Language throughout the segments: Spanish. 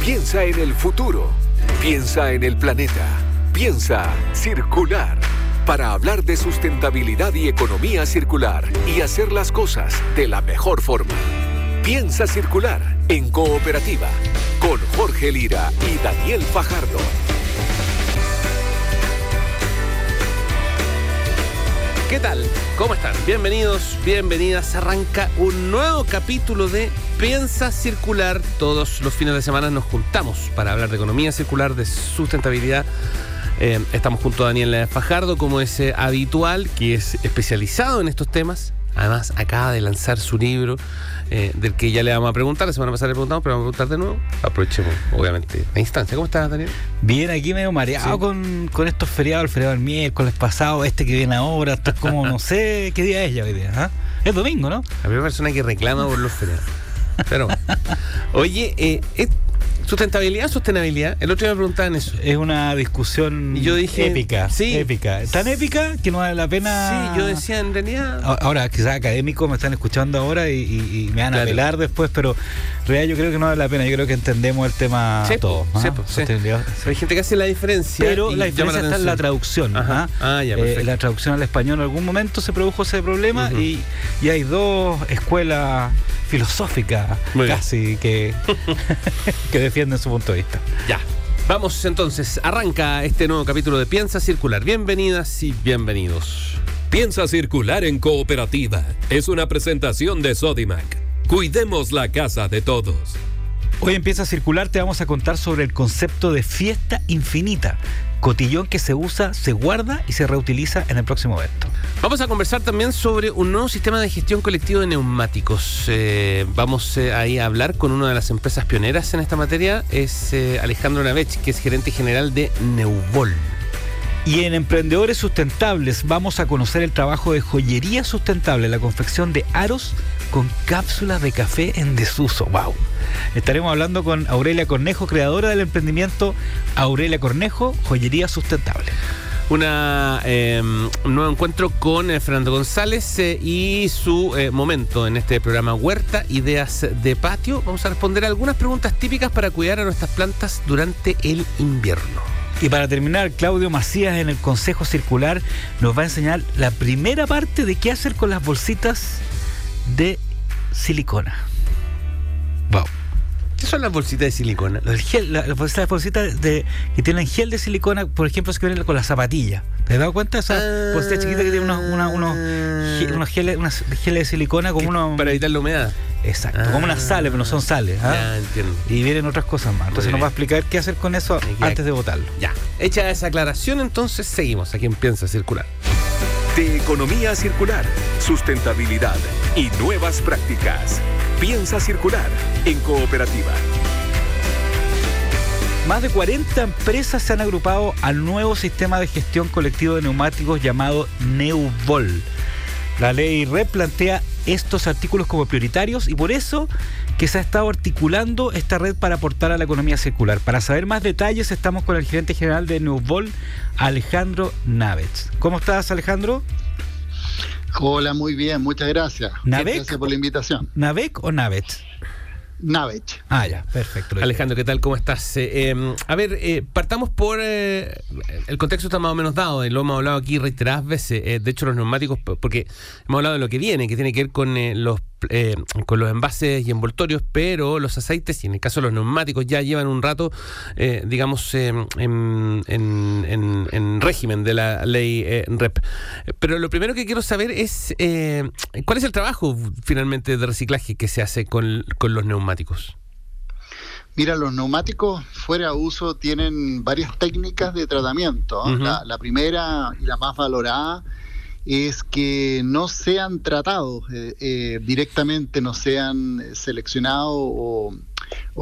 Piensa en el futuro. Piensa en el planeta. Piensa circular. Para hablar de sustentabilidad y economía circular y hacer las cosas de la mejor forma. Piensa circular en cooperativa con Jorge Lira y Daniel Fajardo. ¿Qué tal? ¿Cómo están? Bienvenidos, bienvenidas. Arranca un nuevo capítulo de Piensa Circular. Todos los fines de semana nos juntamos para hablar de economía circular, de sustentabilidad. Eh, estamos junto a Daniel Fajardo, como es eh, habitual, que es especializado en estos temas. Además, acaba de lanzar su libro, eh, del que ya le vamos a preguntar. La semana pasada le preguntamos, pero vamos a preguntar de nuevo. Aprovechemos, obviamente, la instancia. ¿Cómo estás, Daniel? Bien, aquí medio mareado con, con estos feriados, el feriado del miércoles pasado, este que viene ahora, esto es como, no sé qué día es ya hoy día. ¿ah? Es domingo, ¿no? La primera persona que reclama por los feriados. Pero, oye, eh, Sustentabilidad, sostenibilidad. El otro día me preguntaban eso. Es una discusión yo dije, épica. Sí. Épica. Tan épica que no vale la pena. Sí, yo decía en realidad. Ahora, quizás académicos me están escuchando ahora y, me van a apelar después, pero en realidad yo creo que no vale la pena. Yo creo que entendemos el tema todo. ¿ah? Sí, Hay gente que hace la diferencia. Pero la diferencia está en la traducción. ¿ah? Ah, ya, eh, la traducción al español en algún momento se produjo ese problema y, y hay dos escuelas filosófica casi que, que defienden su punto de vista. Ya. Vamos entonces, arranca este nuevo capítulo de Piensa Circular. Bienvenidas y bienvenidos. Piensa Circular en Cooperativa es una presentación de Sodimac. Cuidemos la casa de todos. Hoy empieza a circular, te vamos a contar sobre el concepto de fiesta infinita, cotillón que se usa, se guarda y se reutiliza en el próximo evento. Vamos a conversar también sobre un nuevo sistema de gestión colectivo de neumáticos. Eh, vamos eh, ahí a hablar con una de las empresas pioneras en esta materia, es eh, Alejandro Navech, que es gerente general de Neuvol. Y en Emprendedores Sustentables vamos a conocer el trabajo de joyería sustentable, la confección de aros con cápsulas de café en desuso. ¡Wow! Estaremos hablando con Aurelia Cornejo, creadora del emprendimiento Aurelia Cornejo, Joyería Sustentable. Una, em, un nuevo encuentro con eh, Fernando González eh, y su eh, momento en este programa Huerta, Ideas de Patio. Vamos a responder algunas preguntas típicas para cuidar a nuestras plantas durante el invierno. Y para terminar, Claudio Macías en el Consejo Circular nos va a enseñar la primera parte de qué hacer con las bolsitas de silicona. Wow. ¿Qué son las bolsitas de silicona? las bolsitas de, que tienen gel de silicona, por ejemplo, es que vienen con las zapatillas. ¿Te has dado cuenta? Esa ah, bolsita chiquita que tiene unos, unos, geles, de silicona como unos... Para evitar la humedad. Exacto, como unas sales, pero no son sales. ¿ah? Ya, entiendo. Y vienen otras cosas más. Entonces nos va a explicar qué hacer con eso antes de votarlo. Ya. Hecha esa aclaración, entonces seguimos. Aquí empieza a circular. De economía circular, sustentabilidad y nuevas prácticas. Piensa circular en cooperativa. Más de 40 empresas se han agrupado al nuevo sistema de gestión colectivo de neumáticos llamado Neuvol. La ley REP plantea estos artículos como prioritarios y por eso que se ha estado articulando esta red para aportar a la economía circular. Para saber más detalles estamos con el gerente general de Neuvol, Alejandro Navetz. ¿Cómo estás, Alejandro? Hola, muy bien, muchas gracias. Gracias por la invitación. ¿Navec o Navet? Navet. Ah, ya, perfecto. Alejandro, ¿qué tal? ¿Cómo estás? Eh, em, a ver, eh, partamos por. Eh, el contexto está más o menos dado, y lo hemos hablado aquí reiteradas veces. de hecho, los neumáticos, porque hemos hablado de lo que viene, que tiene que ver con los eh, con los envases y envoltorios, pero los aceites, y en el caso de los neumáticos, ya llevan un rato, eh, digamos, en, régimen de la ley eh, REP. Pero lo primero que quiero saber es cuál es el trabajo finalmente de reciclaje que se hace con, los neumáticos. Mira, los neumáticos fuera de uso tienen varias técnicas de tratamiento. la, primera y la más valorada es que no sean tratados eh, eh, directamente, no sean seleccionados o,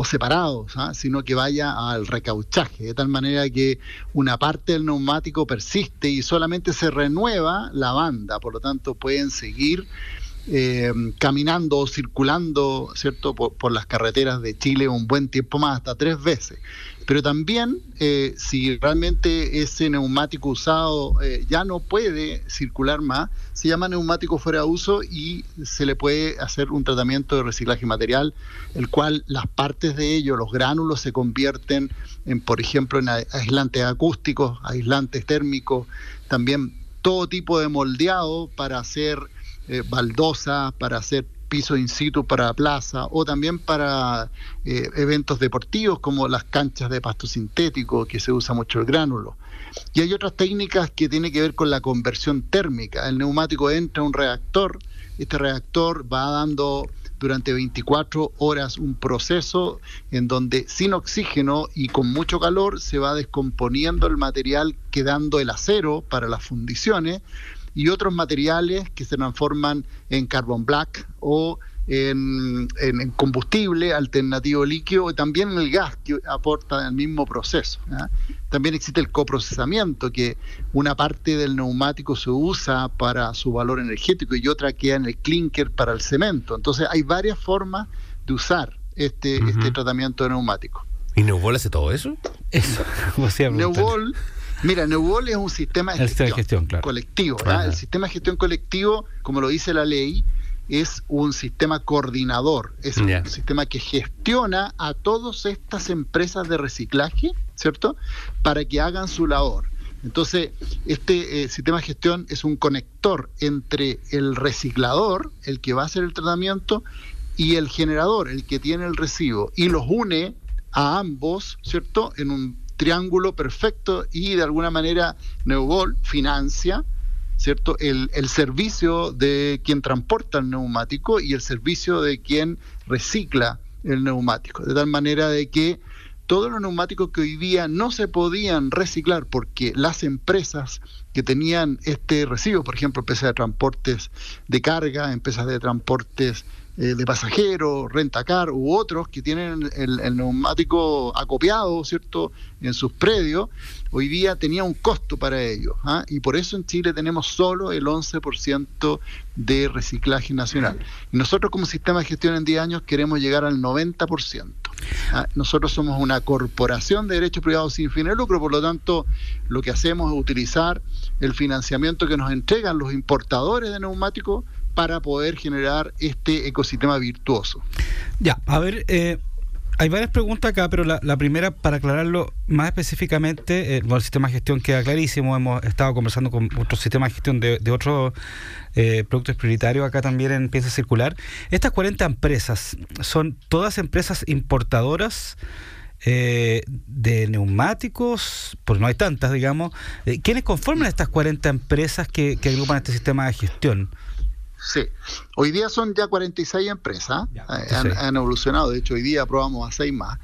separados, ¿ah? sino que vaya al recauchaje, de tal manera que una parte del neumático persiste y solamente se renueva la banda, por lo tanto pueden seguir eh, caminando o circulando, ¿cierto?, por, las carreteras de Chile un buen tiempo más, hasta tres veces. Pero también, eh, si realmente ese neumático usado eh, ya no puede circular más, se llama neumático fuera de uso y se le puede hacer un tratamiento de reciclaje material, el cual las partes de ello, los gránulos, se convierten en, por ejemplo, en aislantes acústicos, aislantes térmicos, también todo tipo de moldeado para hacer eh, para hacer piso in situ para plaza o también para eh, eventos deportivos como las canchas de pasto sintético que se usa mucho el gránulo. Y hay otras técnicas que tienen que ver con la conversión térmica. El neumático entra a un reactor, este reactor va dando durante 24 horas un proceso en donde sin oxígeno y con mucho calor se va descomponiendo el material quedando el acero para las fundiciones y otros materiales que se transforman en carbon black o en, combustible alternativo líquido y también en el gas que aporta el mismo proceso. También existe el coprocesamiento, que una parte del neumático se usa para su valor energético y otra queda en el clinker para el cemento. Entonces hay varias formas de usar este, este tratamiento de neumático. ¿Y Neubol hace todo eso? Eso, Neubol Mira, Neubol es un sistema de gestión, colectivo. El sistema de gestión colectivo, como lo dice la ley, es un sistema coordinador, es un sistema que gestiona a todas estas empresas de reciclaje, ¿cierto? Para que hagan su labor. Entonces, este eh, sistema de gestión es un conector entre el reciclador, el que va a hacer el tratamiento, y el generador, el que tiene el recibo, y los une a ambos, ¿cierto? En un triángulo perfecto y de alguna manera Neubol financia ¿cierto? El, el, servicio de quien transporta el neumático y el servicio de quien recicla el neumático. De tal manera de que todos los neumáticos que hoy día no se podían reciclar porque las empresas que tenían este recibo, por ejemplo, empresas de transportes de carga, empresas de transportes eh, de pasajeros, rentacar u otros que tienen el, neumático acopiado, ¿cierto?, en sus predios, hoy día tenía un costo para ellos. ¿ah? Y por eso en Chile tenemos solo el 11% de reciclaje nacional. Nosotros como sistema de gestión en 10 años queremos llegar al 90%. ¿ah? Nosotros somos una corporación de derechos privados sin fin de lucro, por lo tanto, lo que hacemos es utilizar el financiamiento que nos entregan los importadores de neumáticos para poder generar este ecosistema virtuoso. Ya, a ver, eh, hay varias preguntas acá, pero la, primera, para aclararlo más específicamente, eh, el sistema de gestión queda clarísimo, hemos estado conversando con otros sistemas de gestión de, otros eh, productos prioritarios acá también en Piensa Circular. Estas 40 empresas, ¿son todas empresas importadoras? Eh, de neumáticos, pues no hay tantas, digamos. ¿Quiénes conforman estas 40 empresas que agrupan este sistema de gestión? Sí, hoy día son ya 46 empresas, eh, han, evolucionado, de hecho hoy día aprobamos a 6 más.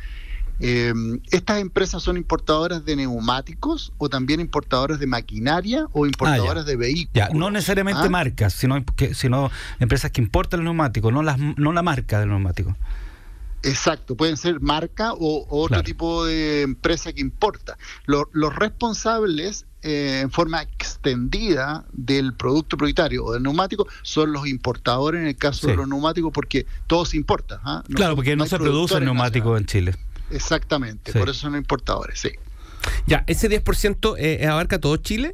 Em, estas empresas son importadoras de neumáticos o también importadoras de maquinaria o importadoras ah, de vehículos. no necesariamente ¿ah? marcas, sino, que, sino empresas que importan el neumático, no, las, no la marca del neumático. Exacto, pueden ser marca o, otro tipo de empresa que importa. los responsables eh, en forma extendida del producto prioritario o del neumático son los importadores en el caso de los neumáticos porque todo se importa. ¿ah? claro, porque no, se produce neumático en Chile. Exactamente, por eso son importadores, sí. Ya, ¿ese 10% eh, abarca todo Chile?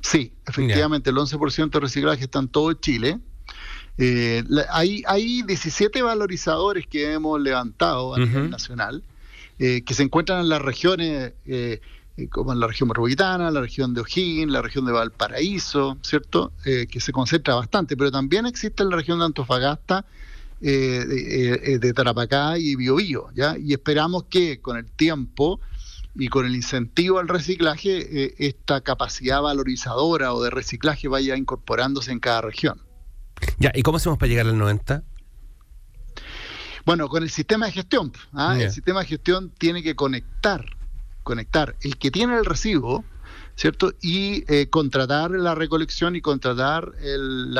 Sí, efectivamente, el 11% de reciclaje está en todo Chile. Eh, hay, hay 17 valorizadores que hemos levantado a nivel nacional, eh, que se encuentran en las regiones, eh, como en la región metropolitana, la región de O'Higgins, la región de Valparaíso, ¿cierto? que se concentra bastante, pero también existe en la región de Antofagasta, de, de, Tarapacá y Biobío, ¿ya? Y esperamos que con el tiempo y con el incentivo al reciclaje, esta capacidad valorizadora o de reciclaje vaya incorporándose en cada región. Ya, ¿y cómo hacemos para llegar al 90? Bueno, con el sistema de gestión. ¿ah? El sistema de gestión tiene que conectar, conectar el que tiene el recibo, ¿cierto? Y eh, contratar la recolección y contratar el,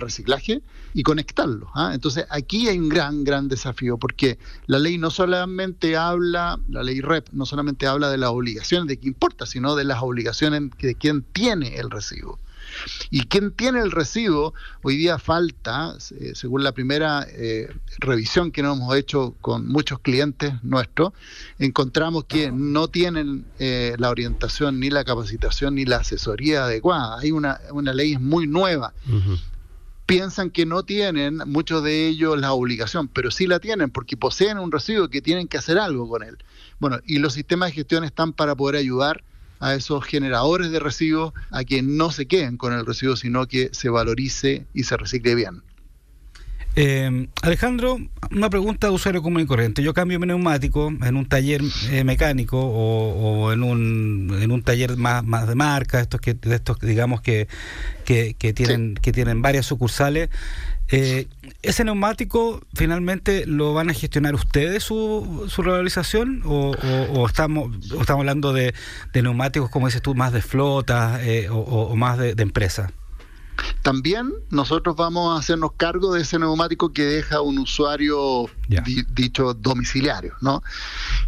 reciclaje y conectarlo. ¿ah? Entonces, aquí hay un gran, gran desafío, porque la ley no solamente habla, la ley REP no solamente habla de las obligaciones de quien importa, sino de las obligaciones de quien tiene el recibo. Y quien tiene el residuo, hoy día falta, eh, según la primera eh, revisión que nos hemos hecho con muchos clientes nuestros, encontramos que no tienen eh, la orientación, ni la capacitación, ni la asesoría adecuada. Hay una, una ley muy nueva piensan que no tienen, muchos de ellos, la obligación, pero sí la tienen porque poseen un residuo que tienen que hacer algo con él. Bueno, y los sistemas de gestión están para poder ayudar a esos generadores de residuos a que no se queden con el residuo, sino que se valorice y se recicle bien. Eh, Alejandro, una pregunta de usuario común y corriente. Yo cambio mi neumático en un taller eh, mecánico o, en, un, en un taller más, más de marca, estos que de estos digamos que, que, tienen que tienen varias sucursales. Eh, ¿Ese neumático finalmente lo van a gestionar ustedes su, su revalorización o, estamos estamos hablando de, neumáticos, como dices tú, más de flota eh, o, más de, de empresa? También nosotros vamos a hacernos cargo de ese neumático que deja un usuario dicho domiciliario, ¿no?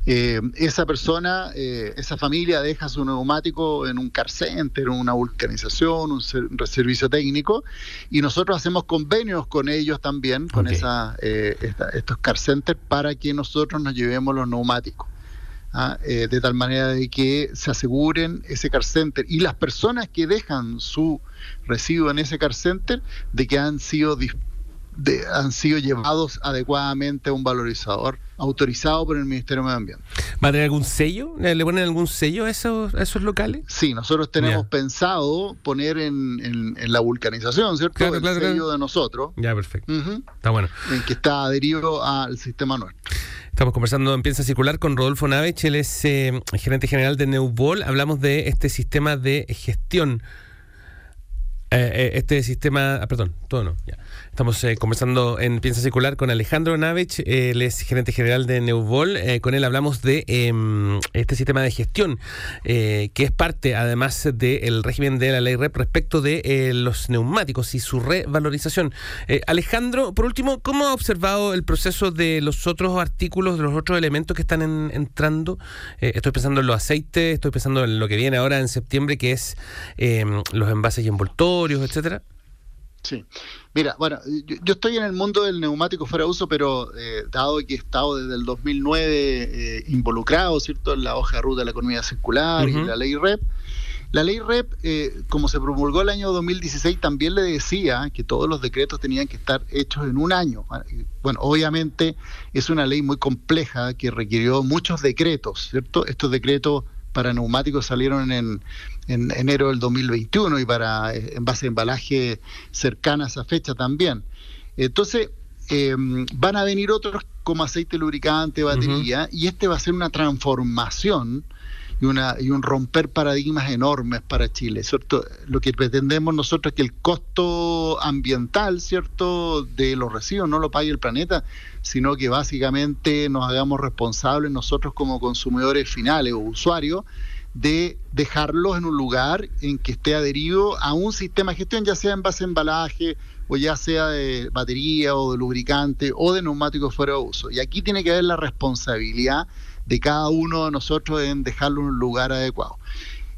Eh, esa persona, eh, esa familia deja su neumático en un car center, una vulcanización, un, servicio técnico, y nosotros hacemos convenios con ellos también, con esa, eh, estos car centers, para que nosotros nos llevemos los neumáticos. ¿Ah? de tal manera de que se aseguren ese car center y las personas que dejan su residuo en ese car center de que han sido han sido llevados adecuadamente a un valorizador autorizado por el Ministerio de Medio Ambiente. ¿Va a tener algún sello? ¿Le ponen algún sello a esos, esos locales? Sí, nosotros tenemos pensado poner en, la vulcanización, ¿cierto? el sello de nosotros. Ya, perfecto. Está bueno. En que está adherido al sistema nuestro. Estamos conversando en Piensa Circular con Rodolfo Navech, él es eh, gerente general de Neubol. Hablamos de este sistema de gestión este sistema, ah, perdón, todo no, ya. Estamos eh, conversando en Piensa Circular con Alejandro Navich, él es gerente general de Neubol. Eh, con él hablamos de em, este sistema de gestión, eh, que es parte además del régimen de la ley REP respecto de los neumáticos y su revalorización. Alejandro, por último, ¿cómo ha observado el proceso de los otros artículos, de los otros elementos que están entrando? estoy pensando en los aceites, estoy pensando en lo que viene ahora en septiembre, que es em, los envases y envoltorios, etcétera. Sí. Mira, bueno, yo, estoy en el mundo del neumático fuera de uso, pero eh, dado que he estado desde el 2009 eh, involucrado, ¿cierto?, en la hoja de ruta de la economía circular y la ley REP, la ley REP, eh, como se promulgó el año 2016, también le decía que todos los decretos tenían que estar hechos en un año. Bueno, obviamente es una ley muy compleja que requirió muchos decretos, ¿cierto? Estos decretos para neumáticos salieron en, enero del 2021 y para eh, en base a embalaje cercana a esa fecha también. Entonces, eh, van a venir otros como aceite lubricante, batería, y este va a ser una transformación y, una, y un romper paradigmas enormes para Chile, ¿cierto? Lo que pretendemos nosotros es que el costo ambiental, ¿cierto?, de los residuos no lo pague el planeta, sino que básicamente nos hagamos responsables nosotros como consumidores finales o usuarios de dejarlos en un lugar en que esté adherido a un sistema de gestión, ya sea en base a embalaje o ya sea de batería o de lubricante o de neumáticos fuera de uso. Y aquí tiene que haber la responsabilidad de cada uno de nosotros en dejarlo en un lugar adecuado.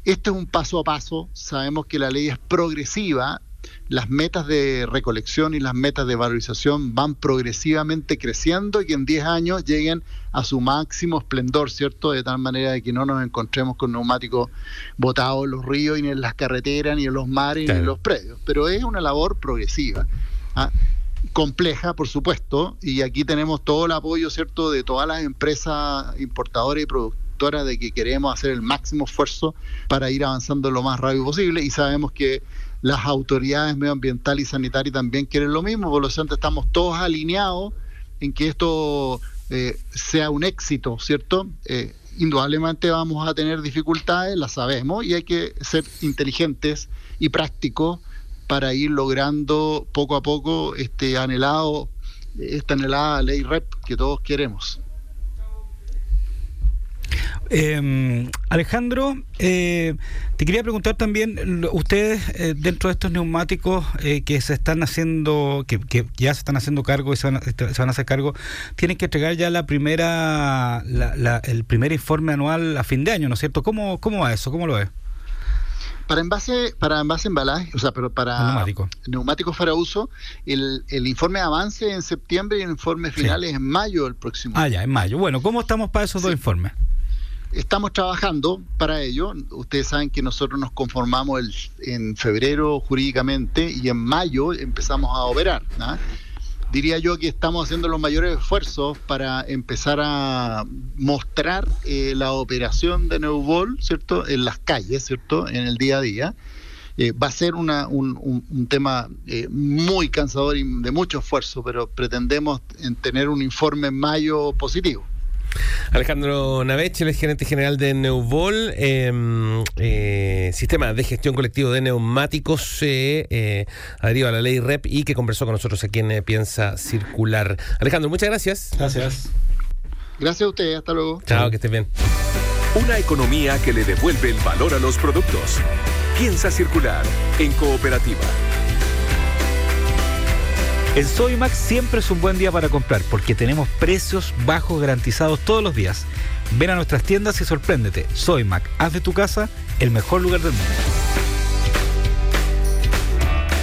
Este es un paso a paso, sabemos que la ley es progresiva, las metas de recolección y las metas de valorización van progresivamente creciendo y que en 10 años lleguen a su máximo esplendor, ¿cierto? De tal manera de que no nos encontremos con neumáticos botados en los ríos, ni en las carreteras, ni en los mares, ni en los predios. Pero es una labor progresiva. ¿ah? Compleja, por supuesto, y aquí tenemos todo el apoyo, ¿cierto?, de todas las empresas importadoras y productoras de que queremos hacer el máximo esfuerzo para ir avanzando lo más rápido posible y sabemos que las autoridades medioambientales y sanitarias también quieren lo mismo, por lo tanto estamos todos alineados en que esto eh, sea un éxito, ¿cierto? Eh, indudablemente vamos a tener dificultades, las sabemos, y hay que ser inteligentes y prácticos para ir logrando poco a poco este anhelado, esta anhelada ley REP que todos queremos. Eh, Alejandro, eh, te quería preguntar también, ustedes eh, dentro de estos neumáticos eh, que se están haciendo, que, que, ya se están haciendo cargo y se van, este, se van, a hacer cargo, tienen que entregar ya la primera, la, el primer informe anual a fin de año, ¿no es cierto? ¿Cómo, cómo va eso? ¿Cómo lo ves? Para envase, para envase embalaje, o sea, pero para neumáticos para uso, el, el, informe avance en septiembre y el informe final es en mayo del próximo Ah, ya, en mayo. Bueno, ¿cómo estamos para esos dos informes? Estamos trabajando para ello. Ustedes saben que nosotros nos conformamos el, en febrero jurídicamente y en mayo empezamos a operar. Diría yo que estamos haciendo los mayores esfuerzos para empezar a mostrar eh, la operación de Neubol, ¿cierto? En las calles, ¿cierto? En el día a día. Eh, va a ser una, un, un, tema eh, muy cansador y de mucho esfuerzo, pero pretendemos tener un informe en mayo positivo. Alejandro Navech, el gerente general de Neubol, em, eh, sistema de gestión colectivo de neumáticos eh, adherido a la ley REP y que conversó con nosotros aquí en Piensa Circular. Alejandro, muchas gracias. Gracias. Gracias a usted, hasta luego. Chao, que estés bien. Una economía que le devuelve el valor a los productos. Piensa Circular en cooperativa. En Soymax siempre es un buen día para comprar porque tenemos precios bajos garantizados todos los días. Ven a nuestras tiendas y sorpréndete. Soymac, haz de tu casa el mejor lugar del mundo.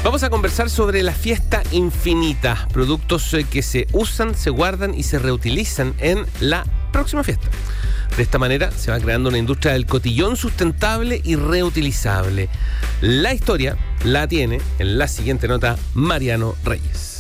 Vamos a conversar sobre la fiesta infinita, productos eh, que se usan, se guardan y se reutilizan en la próxima fiesta. De esta manera se va creando una industria del cotillón sustentable y reutilizable. La historia la tiene en la siguiente nota Mariano Reyes.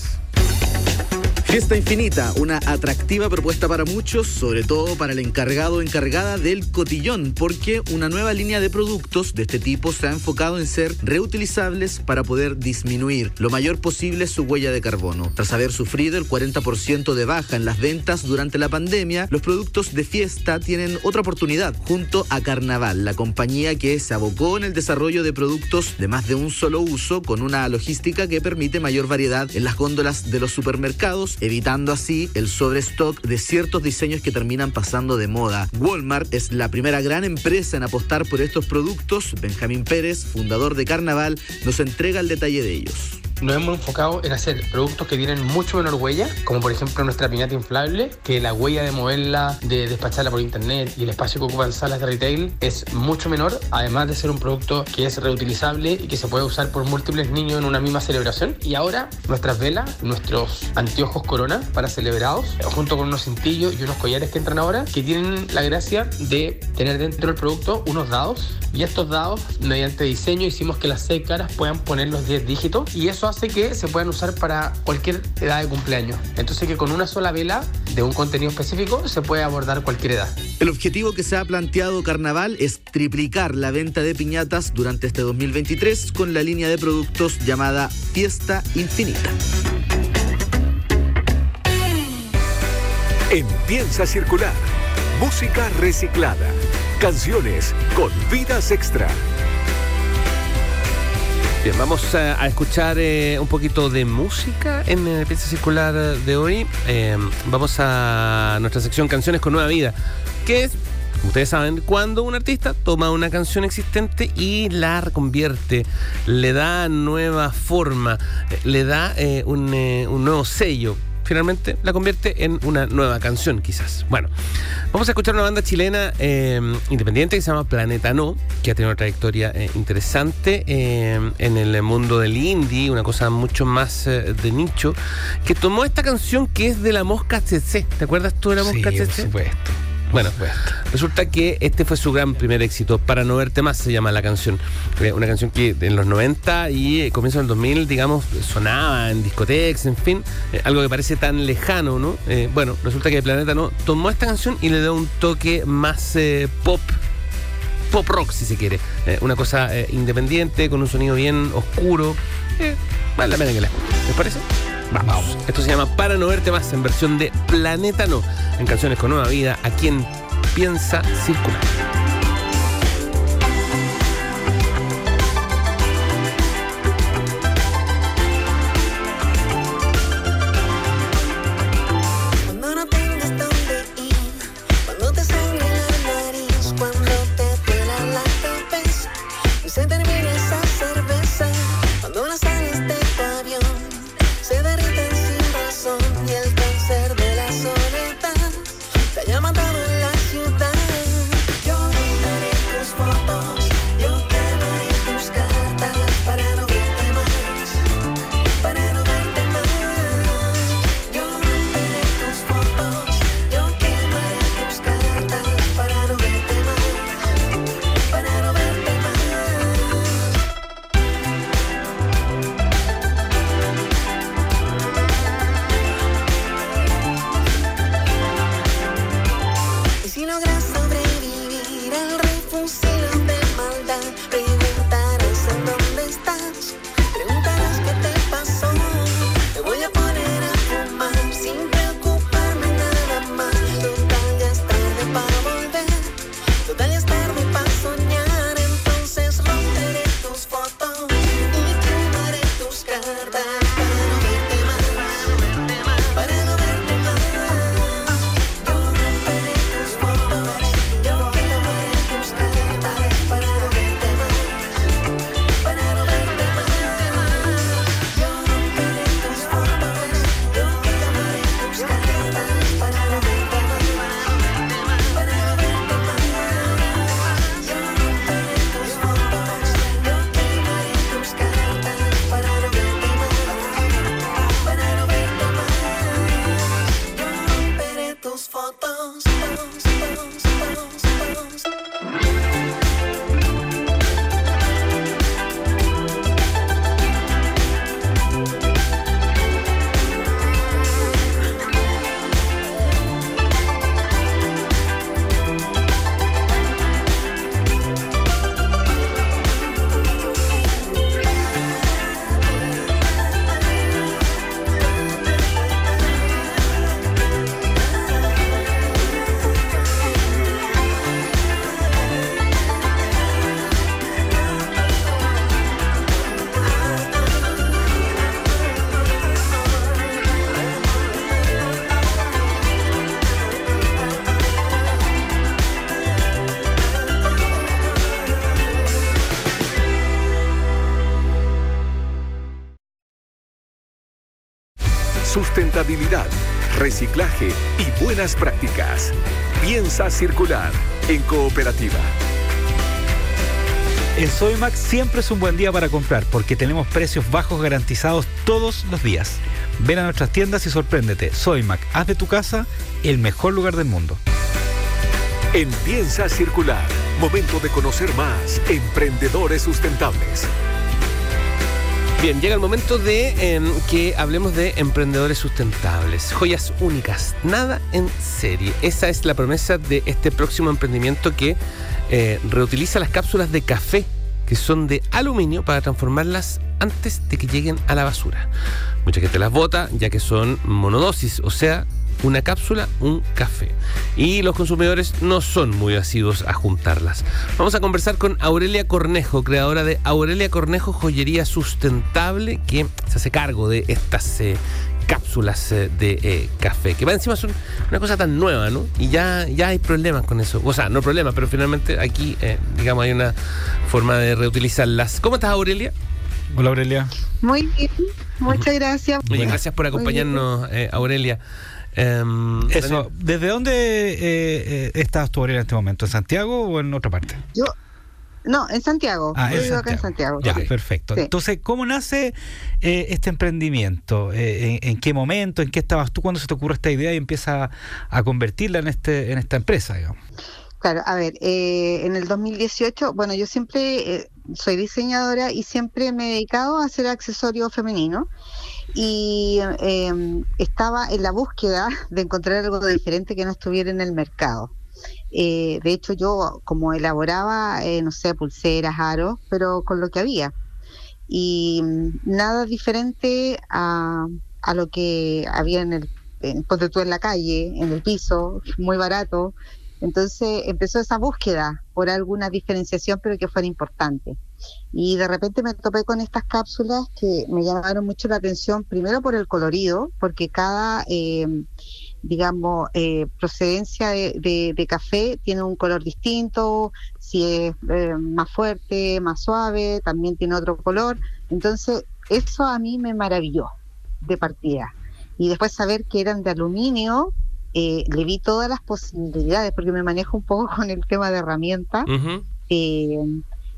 Fiesta Infinita, una atractiva propuesta para muchos, sobre todo para el encargado o encargada del cotillón, porque una nueva línea de productos de este tipo se ha enfocado en ser reutilizables para poder disminuir lo mayor posible su huella de carbono. Tras haber sufrido el 40% de baja en las ventas durante la pandemia, los productos de fiesta tienen otra oportunidad junto a Carnaval, la compañía que se abocó en el desarrollo de productos de más de un solo uso con una logística que permite mayor variedad en las góndolas de los supermercados evitando así el sobrestock de ciertos diseños que terminan pasando de moda. Walmart es la primera gran empresa en apostar por estos productos. Benjamín Pérez, fundador de Carnaval, nos entrega el detalle de ellos nos hemos enfocado en hacer productos que tienen mucho menor huella, como por ejemplo nuestra piñata inflable, que la huella de moverla, de despacharla por internet y el espacio que ocupan salas de retail es mucho menor, además de ser un producto que es reutilizable y que se puede usar por múltiples niños en una misma celebración. Y ahora nuestras velas, nuestros anteojos corona para celebrados, junto con unos cintillos y unos collares que entran ahora, que tienen la gracia de tener dentro del producto unos dados y estos dados, mediante diseño, hicimos que las seis caras puedan poner los 10 dígitos y eso hace que se puedan usar para cualquier edad de cumpleaños. Entonces que con una sola vela de un contenido específico se puede abordar cualquier edad. El objetivo que se ha planteado Carnaval es triplicar la venta de piñatas durante este 2023 con la línea de productos llamada Fiesta Infinita. Empieza a circular. Música reciclada Canciones con vidas extra. Bien, vamos a, escuchar eh, un poquito de música en el pieza circular de hoy. Eh, vamos a nuestra sección Canciones con Nueva Vida, que es, ustedes saben, cuando un artista toma una canción existente y la reconvierte, le da nueva forma, eh, le da un, un nuevo sello finalmente la convierte en una nueva canción, quizás. Bueno, vamos a escuchar una banda chilena eh, independiente que se llama Planeta No, que ha tenido una trayectoria eh, interesante eh, en el mundo del indie, una cosa mucho más de nicho, que tomó esta canción que es de la Mosca CC. ¿Te acuerdas tú de la Mosca sí, Por supuesto. Bueno, resulta que este fue su gran primer éxito. Para no verte más se llama la canción. Eh, una canción que en los 90 y eh, comienzo del 2000, digamos, sonaba en discotecas, en fin, eh, algo que parece tan lejano, ¿no? bueno, resulta que Planeta no tomó esta canción y le dio un toque más pop pop rock, si se quiere. una cosa independiente, con un sonido bien oscuro. vale la pena que la ¿Les parece? Vamos. Esto se llama Para no verte más en versión de Planeta No, en canciones con nueva vida, a quien piensa circular. Sustentabilidad, reciclaje y buenas prácticas. Piensa circular en cooperativa. En Soymax siempre es un buen día para comprar porque tenemos precios bajos garantizados todos los días. Ven a nuestras tiendas y sorpréndete. Soymac, haz de tu casa el mejor lugar del mundo. En Piensa Circular, momento de conocer más emprendedores sustentables. Bien, llega el momento de em, que hablemos de emprendedores sustentables, joyas únicas, nada en serie. Esa es la promesa de este próximo emprendimiento que eh, reutiliza las cápsulas de café que son de aluminio para transformarlas antes de que lleguen a la basura. Mucha gente las bota ya que son monodosis, o sea, una cápsula, un café. Y los consumidores no son muy asiduos a juntarlas. Vamos a conversar con Aurelia Cornejo, creadora de Aurelia Cornejo Joyería Sustentable, que se hace cargo de estas eh, cápsulas eh, de eh, café, que va encima son una cosa tan nueva, ¿no? Y ya, ya hay problemas con eso. O sea, no problemas, pero finalmente aquí, digamos, hay una forma de reutilizarlas. ¿Cómo estás, Aurelia? Hola, Aurelia. Muy bien, muchas gracias. Oye, gracias por acompañarnos, Aurelia. Em, Eso, ¿desde dónde eh, eh, estás tú, en este momento? ¿En Santiago o en otra parte? Yo, no, en Santiago. Ah, Yo acá en Santiago. Ya, perfecto. Entonces, ¿cómo nace eh, este emprendimiento? en, qué momento? ¿En qué estabas tú cuando se te ocurre esta idea y empieza a convertirla en, este, en esta empresa, digamos? Claro, a ver, en el 2018, bueno, yo siempre soy diseñadora y siempre me he dedicado a hacer accesorios femeninos y em, estaba en la búsqueda de encontrar algo diferente que no estuviera en el mercado. Eh, de hecho, yo como elaboraba, eh, no sé, pulseras, aros, pero con lo que había. Y nada diferente a, lo que había en el, en, tú en la calle, en el piso, muy barato. Entonces empezó esa búsqueda por alguna diferenciación, pero que fuera importante. Y de repente me topé con estas cápsulas que me llamaron mucho la atención, primero por el colorido, porque cada, eh, digamos, eh, procedencia de, café tiene un color distinto, si es eh, más fuerte, más suave, también tiene otro color. Entonces, eso a mí me maravilló de partida. Y después saber que eran de aluminio, le vi todas las posibilidades, porque me manejo un poco con el tema de herramientas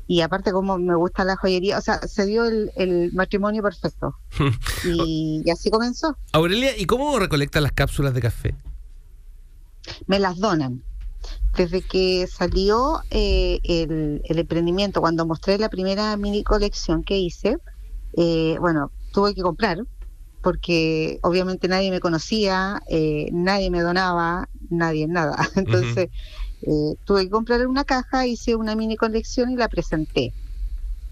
y aparte como me gusta la joyería, o sea, se dio el, matrimonio perfecto. y, así comenzó. Aurelia, ¿y cómo recolectan las cápsulas de café? Me las donan. Desde que salió eh, el, emprendimiento, cuando mostré la primera mini colección que hice, eh, bueno, tuve que comprar porque obviamente nadie me conocía, eh, nadie me donaba, nadie nada. Entonces... Eh, tuve que comprar una caja, hice una mini colección y la presenté.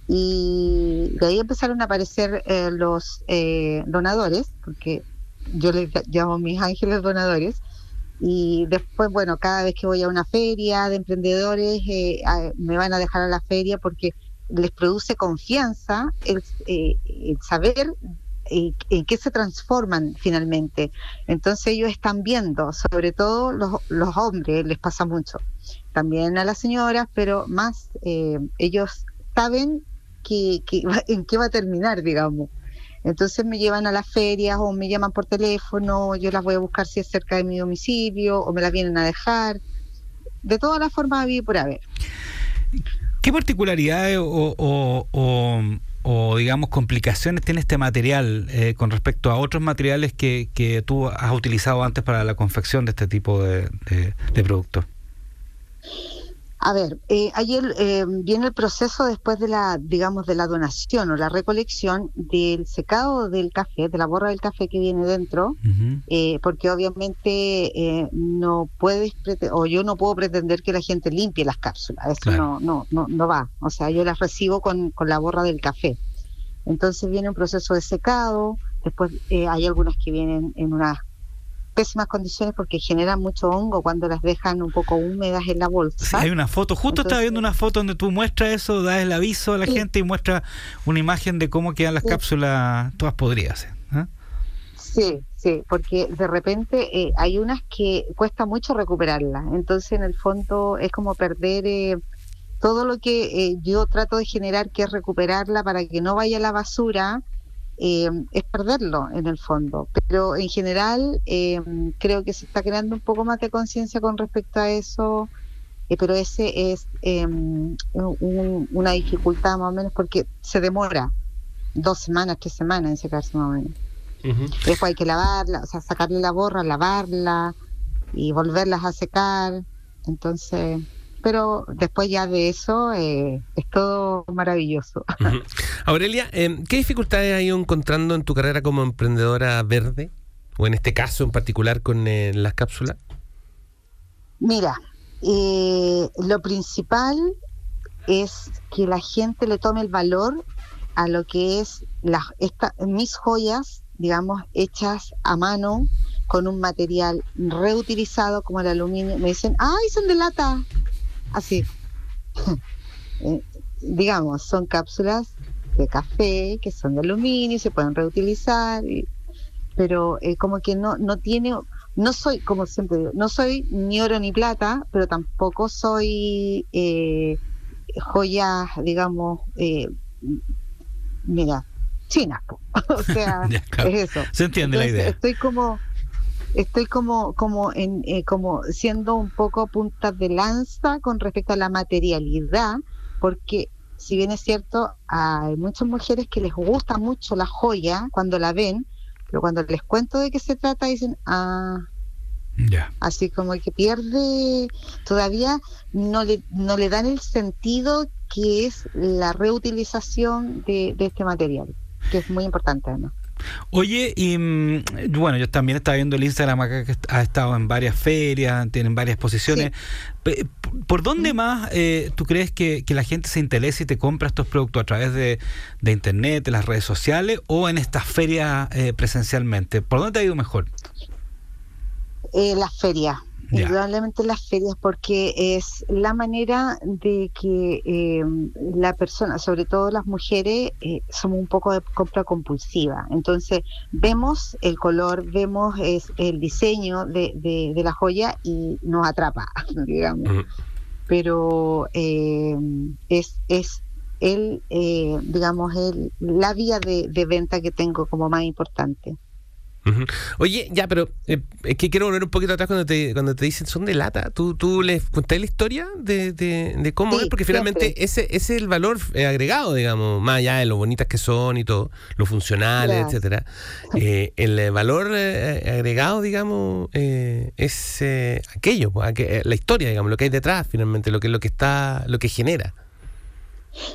Y de ahí empezaron a aparecer eh, los eh, donadores, porque yo les llamo mis ángeles donadores. Y después, bueno, cada vez que voy a una feria de emprendedores, me van a dejar a la feria porque les produce confianza el, el saber en qué se transforman finalmente. Entonces ellos están viendo, sobre todo los, los hombres, les pasa mucho, también a las señoras, pero más eh, ellos saben que, en qué va a terminar, digamos. Entonces me llevan a las ferias o me llaman por teléfono, yo las voy a buscar si es cerca de mi domicilio o me las vienen a dejar. De todas las formas, había por haber. ¿Qué particularidades o o digamos complicaciones tiene este material eh, con respecto a otros materiales que, que, tú has utilizado antes para la confección de este tipo de, de, productos? A ver, eh, ayer eh, viene el proceso después de la, digamos, de la donación o la recolección del secado del café, de la borra del café que viene dentro, eh, porque obviamente no puedes o yo no puedo pretender que la gente limpie las cápsulas, eso no, no, no, no va. O sea, yo las recibo con, con la borra del café. Entonces viene un proceso de secado, después hay algunas que vienen en unas pésimas condiciones porque generan mucho hongo cuando las dejan un poco húmedas en la bolsa. hay una foto, justo estaba viendo una foto donde tú muestras eso, das el aviso a la gente y muestras una imagen de cómo quedan las cápsulas todas podrías. ¿eh? Sí, sí, porque de repente eh, hay unas que cuesta mucho recuperarlas, entonces en el fondo es como perder eh, todo lo que yo trato de generar, que es recuperarla para que no vaya a la basura eh, es perderlo en el fondo. Pero en general eh, creo que se está creando un poco más de conciencia con respecto a eso, eh, pero ese es una dificultad más o menos porque se demora dos semanas, tres semanas en secarse más o menos. Después hay que lavarla, o sea, sacarle la borra, lavarla y volverlas a secar. Entonces, pero después ya de eso eh, es todo maravilloso. Aurelia, eh, ¿qué dificultades has ido encontrando en tu carrera como emprendedora verde? O en este caso en particular con eh, las cápsulas. Mira, lo principal es que la gente le tome el valor a lo que es las mis joyas, digamos, hechas a mano con un material reutilizado como el aluminio. Me dicen, ¡ay, son de lata! Así. Eh, digamos, son cápsulas de café que son de aluminio, se pueden reutilizar, pero eh, como que no, no tiene, no soy, como siempre digo, no soy ni oro ni plata, pero tampoco soy eh, joyas, digamos, mira, chinas, o sea, es eso. Se entiende la idea. Estoy como estoy como como en eh, como siendo un poco punta de lanza con respecto a la materialidad porque si bien es cierto hay muchas mujeres que les gusta mucho la joya cuando la ven pero cuando les cuento de qué se trata dicen ah ya. así como que pierde todavía no le no le dan el sentido que es la reutilización de, de este material que es muy importante además Oye, y mm, bueno, yo también estaba viendo el Instagram acá que ha estado en varias ferias, tienen varias exposiciones. ¿Por dónde más eh, tú crees que, la gente se interesa y te compra estos productos? ¿A través de, internet, de las redes sociales o en estas ferias eh, presencialmente? ¿Por dónde te ha ido mejor? Eh, las ferias indudablemente las ferias porque es la manera de que eh, la persona, sobre todo las mujeres, eh, somos un poco de compra compulsiva. Entonces vemos el color, vemos es, el diseño de, de, la joya y nos atrapa, digamos. Pero eh, es, es el, digamos, el, la vía de, de venta que tengo como más importante. Oye, ya, pero eh, es que quiero volver un poquito atrás cuando te, cuando te dicen son de lata. ¿Tú, tú les contaste la historia de, de, cómo es? Porque finalmente ese, es el valor eh, agregado, digamos, más allá de lo bonitas que son y todo, lo funcionales, etcétera. Eh, el valor agregado, digamos, es aquello, pues, la historia, digamos, lo que hay detrás, finalmente, lo que, lo que está, lo que genera.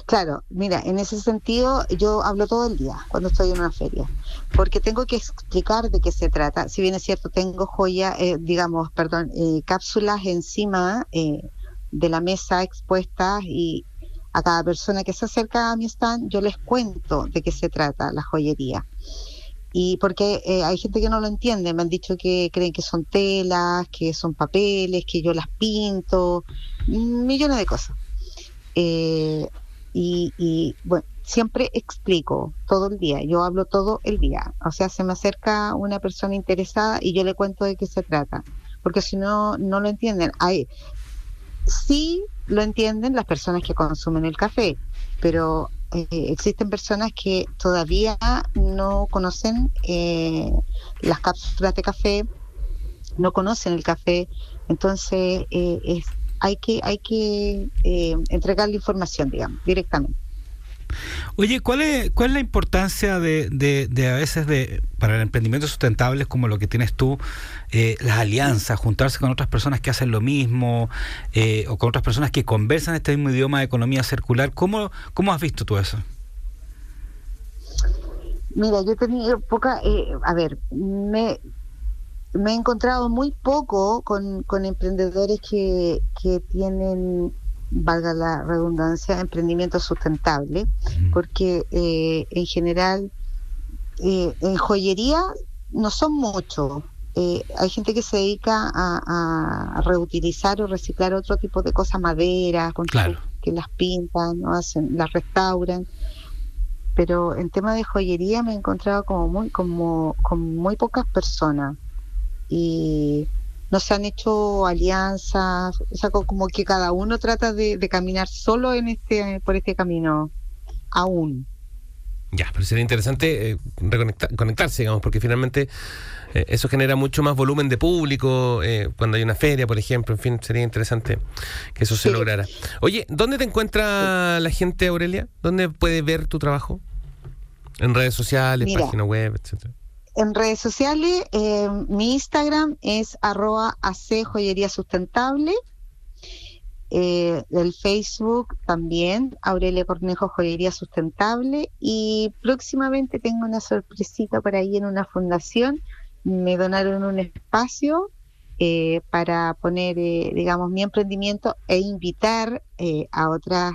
Claro, mira, en ese sentido yo hablo todo el día cuando estoy en una feria, porque tengo que explicar de qué se trata. Si bien es cierto, tengo joya, eh, digamos, perdón, eh, cápsulas encima eh, de la mesa expuestas y a cada persona que se acerca a mi stand yo les cuento de qué se trata la joyería. Y porque hay gente que no lo entiende, me han dicho que creen que son telas, que son papeles, que yo las pinto, millones de cosas. Eh, y, bueno, siempre explico todo el día, yo hablo todo el día, o sea, se me acerca una persona interesada y yo le cuento de qué se trata, porque si no, no lo entienden. Hay, sí lo entienden las personas que consumen el café, pero eh, existen personas que todavía no conocen eh, las cápsulas de café, no conocen el café, entonces eh, es hay que, hay que eh, entregar la información, digamos, directamente. Oye, ¿cuál es, cuál es la importancia de, de, a veces de para el emprendimiento sustentable como lo que tienes tú, eh, las alianzas, juntarse con otras personas que hacen lo mismo eh, o con otras personas que conversan este mismo idioma de economía circular? ¿Cómo, cómo has visto tú eso? Mira, yo he tenido poca, a ver, me, me he encontrado muy poco con, emprendedores que, tienen, valga la redundancia, emprendimiento sustentable, porque eh, en general eh, en joyería no son muchos. Eh, hay gente que se dedica a, reutilizar o reciclar otro tipo de cosas, madera, que las pintan, ¿no? hacen, las restauran pero en tema de joyería me he encontrado como muy como con muy pocas personas y no se han hecho alianzas, o sea, como que cada uno trata de, caminar solo en este, por este camino, aún. Ya, pero sería interesante eh, conectarse, digamos, porque finalmente eh, eso genera mucho más volumen de público eh, cuando hay una feria, por ejemplo. En fin, sería interesante que eso se lograra. Oye, ¿dónde te encuentra la gente, Aurelia? ¿Dónde puede ver tu trabajo? ¿En redes sociales, página web, etcétera? En redes sociales, eh, mi Instagram es arroba AC Joyería Sustentable. Eh, el Facebook también, Aurelia Cornejo Joyería Sustentable. Y próximamente tengo una sorpresita por ahí en una fundación. Me donaron un espacio eh, para poner, digamos, mi emprendimiento e invitar a otras.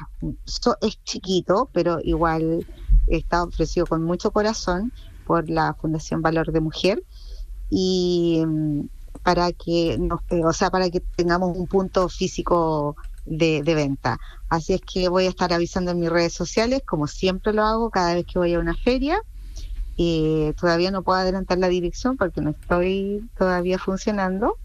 es chiquito, pero igual está ofrecido con mucho corazón por la Fundación Valor de Mujer y mm, para que nos, eh, o sea, para que tengamos un punto físico de, venta. Así es que voy a estar avisando en mis redes sociales, como siempre lo hago cada vez que voy a una feria. y todavía no puedo adelantar la dirección porque no estoy todavía funcionando,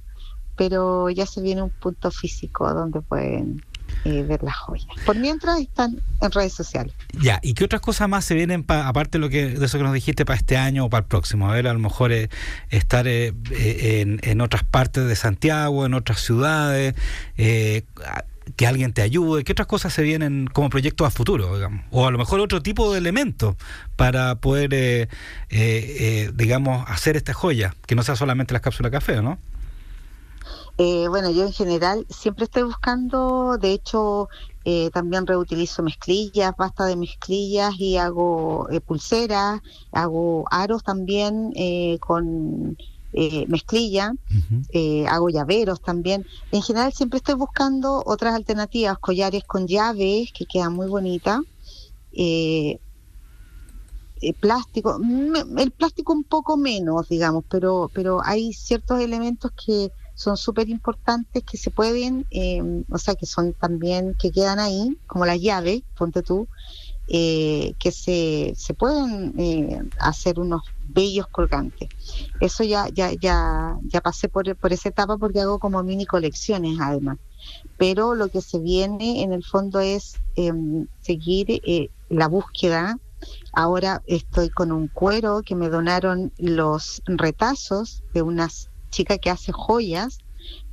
pero ya se viene un punto físico donde pueden eh, ver las joyas. Por mientras están en redes sociales. Ya, ¿y qué otras cosas más se vienen, aparte de, lo que, de eso que nos dijiste, para este año o para el próximo? A ver, a lo mejor eh, estar eh, en, otras partes de Santiago, en otras ciudades, que alguien te ayude. ¿Qué otras cosas se vienen como proyectos a futuro, digamos? O a lo mejor otro tipo de elementos para poder, digamos, hacer esta joya, que no sea solamente las cápsulas café, ¿no? Eh, bueno, yo en general siempre estoy buscando, de hecho, eh, también reutilizo mezclillas, basta de mezclillas y hago eh, pulseras, hago aros también con mezclilla, hago llaveros también. En general siempre estoy buscando otras alternativas, collares con llaves que quedan muy bonitas. plástico, el plástico un poco menos, digamos, pero, pero hay ciertos elementos que son súper importantes que se pueden, eh, o sea, que son también, que quedan ahí, como las llaves, ponte tú, eh, que se, se pueden eh, hacer unos bellos colgantes. Eso ya, ya, ya, ya pasé por, por esa etapa porque hago como mini colecciones además. Pero lo que se viene en el fondo es em, seguir la búsqueda Ahora estoy con un cuero que me donaron los retazos de unas chica que hace joyas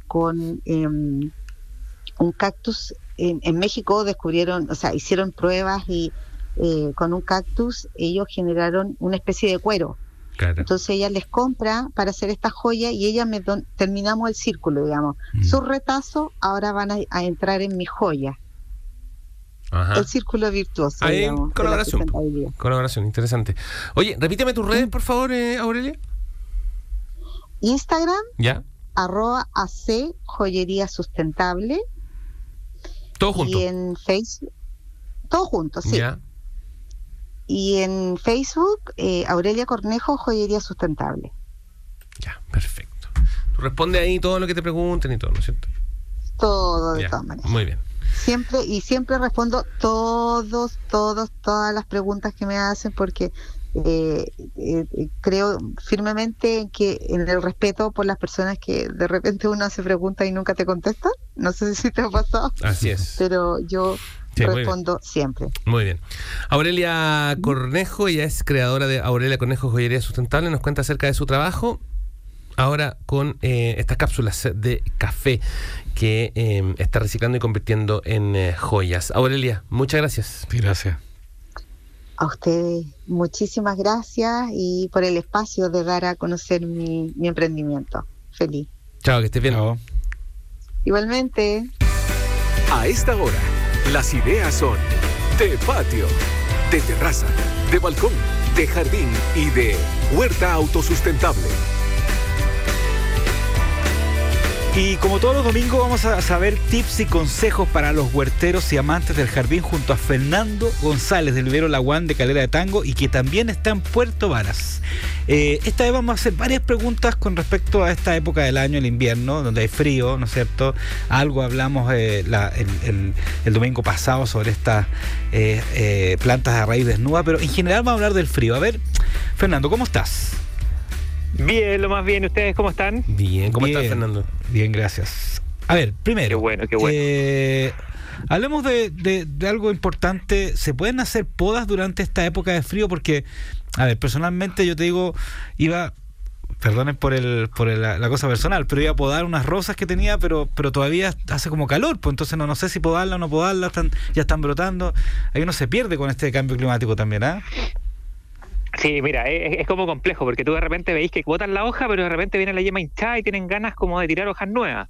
con em, un cactus. En, México descubrieron, o sea, hicieron pruebas y eh, con un cactus ellos generaron una especie de cuero. Entonces ella les compra para hacer esta joya y ella me terminamos el círculo, digamos. Mm. Sus retazos ahora van a, entrar en mi joya. el círculo virtuoso. Hay digamos, colaboración. Colaboración, interesante. Oye, repíteme tus redes, por favor, eh, Aurelia. Instagram, Ya. arroba AC Joyería Sustentable. Todo junto. Y en Facebook, todo junto, sí. Ya. Y en Facebook, eh, Aurelia Cornejo Joyería Sustentable. Ya, perfecto. Tú responde ahí todo lo que te pregunten y todo, ¿no es cierto? Todo de Ya, todas maneras. Muy bien. Siempre y siempre respondo todos, todos, todas las preguntas que me hacen porque eh, eh, eh, creo firmemente en que en el respeto por las personas que de repente uno hace preguntas y nunca te contestan. No sé si te ha pasado, Así es. pero yo Sí, muy bien. respondo siempre. Muy bien. Aurelia Cornejo, ella es creadora de Aurelia Cornejo Joyería Sustentable, nos cuenta acerca de su trabajo. Ahora con eh, estas cápsulas de café que eh, está reciclando y convirtiendo en eh, joyas. Aurelia, muchas gracias. Sí, gracias. A ustedes muchísimas gracias y por el espacio de dar a conocer mi, mi emprendimiento. Feliz. Chao, que estés bien. Chao. Igualmente. A esta hora, las ideas son de patio, de terraza, de balcón, de jardín y de huerta autosustentable. Y como todos los domingos vamos a saber tips y consejos para los huerteros y amantes del jardín junto a Fernando González del vivero Laguán de Calera de Tango y que también está en Puerto Varas. Eh, esta vez vamos a hacer varias preguntas con respecto a esta época del año, el invierno, donde hay frío, ¿no es cierto? Algo hablamos eh, el, domingo pasado sobre estas eh, plantas de raíz desnuda, pero en general vamos a hablar del frío. A ver, Fernando, ¿cómo estás? Bien, lo más bien. ¿Ustedes cómo están? Bien, ¿cómo estás, Bien. Fernando? Bien, gracias. A ver, primero. Qué bueno, qué bueno. eh, hablemos de, de- de algo importante. ¿Se pueden hacer podas durante esta época de frío? Porque, a ver, personalmente yo te digo, iba, perdonen por el, por el- la, la cosa personal, pero iba a podar unas rosas que tenía, pero, pero todavía hace como calor, pues entonces no, no sé si podarla o no podarla, están, ya están brotando. Ahí uno se pierde con este cambio climático también, ¿ah? Sí, mira, es, es como complejo, porque tú de repente veis que botan la hoja, pero de repente viene la yema hinchada y tienen ganas como de tirar hojas nuevas.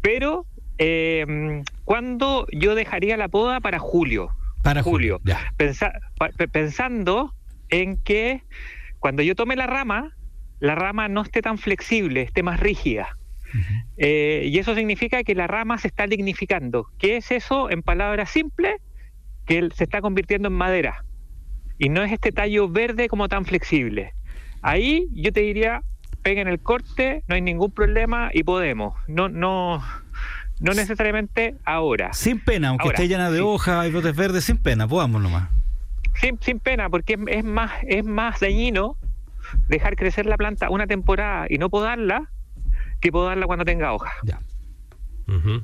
Pero, eh, ¿cuándo yo dejaría la poda para julio? Para Julio. Ya. Pensa- pa- pe- pensando en que cuando yo tome la rama, la rama no esté tan flexible, esté más rígida. Eh, y eso significa que la rama se está lignificando. ¿Qué es eso? En palabras simples, que se está convirtiendo en madera. Y no es este tallo verde como tan flexible. Ahí yo te diría, peguen el corte, no hay ningún problema y podemos. No, no, no necesariamente ahora. Sin pena, aunque Ahora, esté llena de sí. hojas y brotes verdes, sin pena, podamos nomás. Sin, sin pena, porque es, es más, es más dañino dejar crecer la planta una temporada y no podarla que podarla cuando tenga hoja. Ya.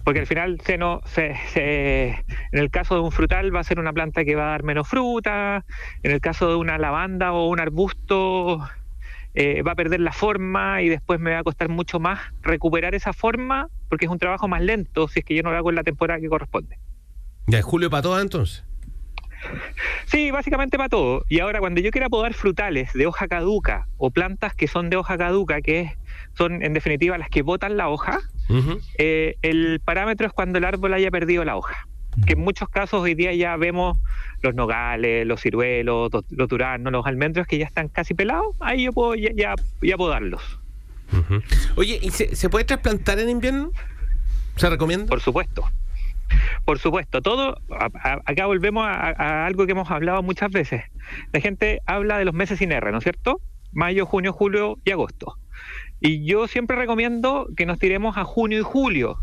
Porque al final se no, se, se- en el caso de un frutal va a ser una planta que va a dar menos fruta, en el caso de una lavanda o un arbusto eh, va a perder la forma y después me va a costar mucho más recuperar esa forma porque es un trabajo más lento si es que yo no lo hago en la temporada que corresponde. Ya, es julio para todas entonces. Sí, básicamente para todo. Y ahora cuando yo quiera podar frutales de hoja caduca o plantas que son de hoja caduca, que son en definitiva las que botan la hoja, Eh, el parámetro es cuando el árbol haya perdido la hoja. Que en muchos casos hoy día ya vemos los nogales, los ciruelos, los, los duranos, los almendros que ya están casi pelados, ahí yo puedo ya, ya, ya podarlos. Oye, ¿y se, se puede trasplantar en invierno? ¿Se recomienda? por supuesto. Por supuesto, todo, a- a- acá volvemos a, a algo que hemos hablado muchas veces. La gente habla de los meses sin R, ¿no es cierto? Mayo, junio, julio y agosto. Y yo siempre recomiendo que nos tiremos a junio y julio,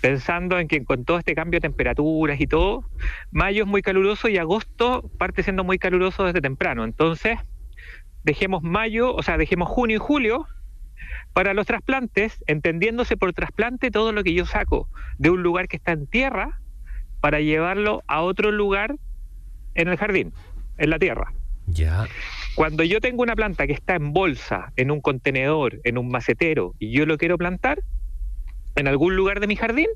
pensando en que con todo este cambio de temperaturas y todo, mayo es muy caluroso y agosto parte siendo muy caluroso desde temprano. Entonces, dejemos mayo, o sea, dejemos junio y julio para los trasplantes, entendiéndose por trasplante todo lo que yo saco de un lugar que está en tierra para llevarlo a otro lugar en el jardín, en la tierra. Ya. Cuando yo tengo una planta que está en bolsa, en un contenedor, en un macetero, y yo lo quiero plantar en algún lugar de mi jardín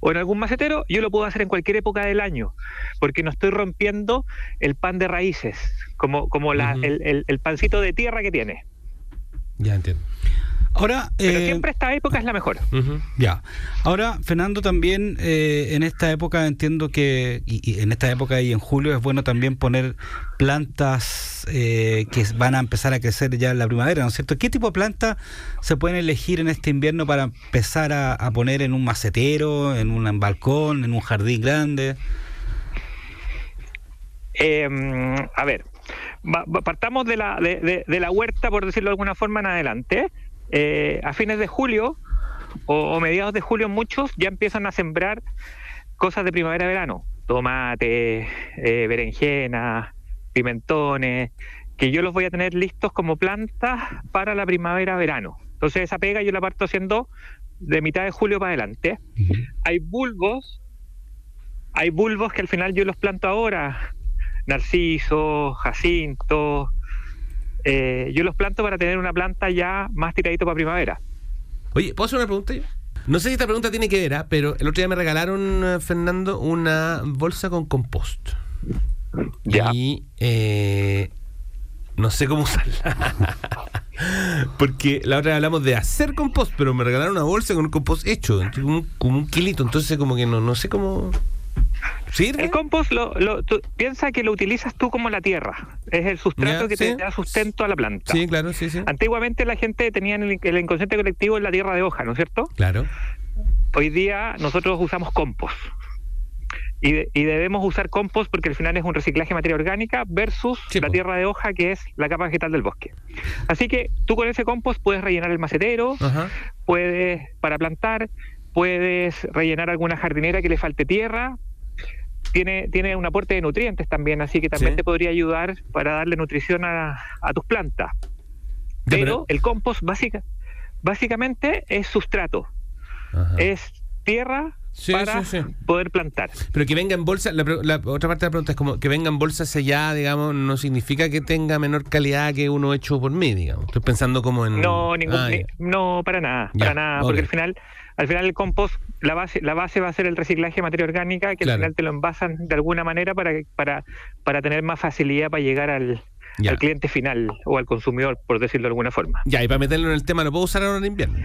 o en algún macetero, yo lo puedo hacer en cualquier época del año, porque no estoy rompiendo el pan de raíces, como, como la- el, el- el pancito de tierra que tiene. Ya entiendo. Ahora, Pero eh, siempre esta época es la mejor. Ya. Ahora, Fernando, también eh, en esta época entiendo que, y, y en esta época y en julio es bueno también poner plantas eh, que van a empezar a crecer ya en la primavera, ¿no es cierto? ¿Qué tipo de plantas se pueden elegir en este invierno para empezar a, a poner en un macetero, en un balcón, en un jardín grande? Eh, a ver, partamos de la, de, de- de la huerta, por decirlo de alguna forma, en adelante. Eh, a fines de julio o, o mediados de julio, muchos ya empiezan a sembrar cosas de primavera-verano: tomate, eh, berenjena, pimentones, que yo los voy a tener listos como plantas para la primavera-verano. Entonces, esa pega yo la parto haciendo de mitad de julio para adelante. Hay bulbos hay bulbos que al final yo los planto ahora, narciso, jacinto, eh, yo los planto para tener una planta ya más tiradito para primavera. Oye, ¿puedo hacer una pregunta yo? No sé si esta pregunta tiene que ver, ¿ah? pero el otro día me regalaron, eh, Fernando, una bolsa con compost. Ya. Y eh, no sé cómo usarla. Porque la otra vez hablamos de hacer compost, pero me regalaron una bolsa con un compost hecho, como un, como un kilito. Entonces, como que no, no sé cómo. ¿Sirve? El compost, lo, lo- tú- piensa que lo utilizas tú como la tierra, es el sustrato que sí. te da sustento a la planta. Sí, claro, sí, sí. Antiguamente la gente tenía en el, el inconsciente colectivo en la tierra de hoja, ¿no es cierto? Claro. Hoy día nosotros usamos compost. Y, de- y debemos usar compost porque al final es un reciclaje de materia orgánica versus la tierra de hoja que es la capa vegetal del bosque. Así que tú con ese compost puedes rellenar el macetero, Ajá. puedes para plantar, puedes rellenar alguna jardinera que le falte tierra. Tiene, tiene un aporte de nutrientes también, así que también Sí. te podría ayudar para darle nutrición a, a tus plantas. Pero el compost básica, básicamente es sustrato, Ajá. es tierra Sí, para sí, sí. poder plantar. Pero que venga en bolsa, la, la otra parte de la pregunta es como que venga en bolsa sellada, digamos, no significa que tenga menor calidad que uno hecho por mí, digamos. Estoy pensando como en... No, ningún, Ah, ni- no, para nada, Ya, para nada, porque al final, al final el compost, la base, la base va a ser el reciclaje de materia orgánica, que Claro. al final te lo envasan de alguna manera para, para, para tener más facilidad para llegar al, Ya. al cliente final o al consumidor, por decirlo de alguna forma. Ya, y para meterlo en el tema, ¿lo puedo usar ahora en invierno?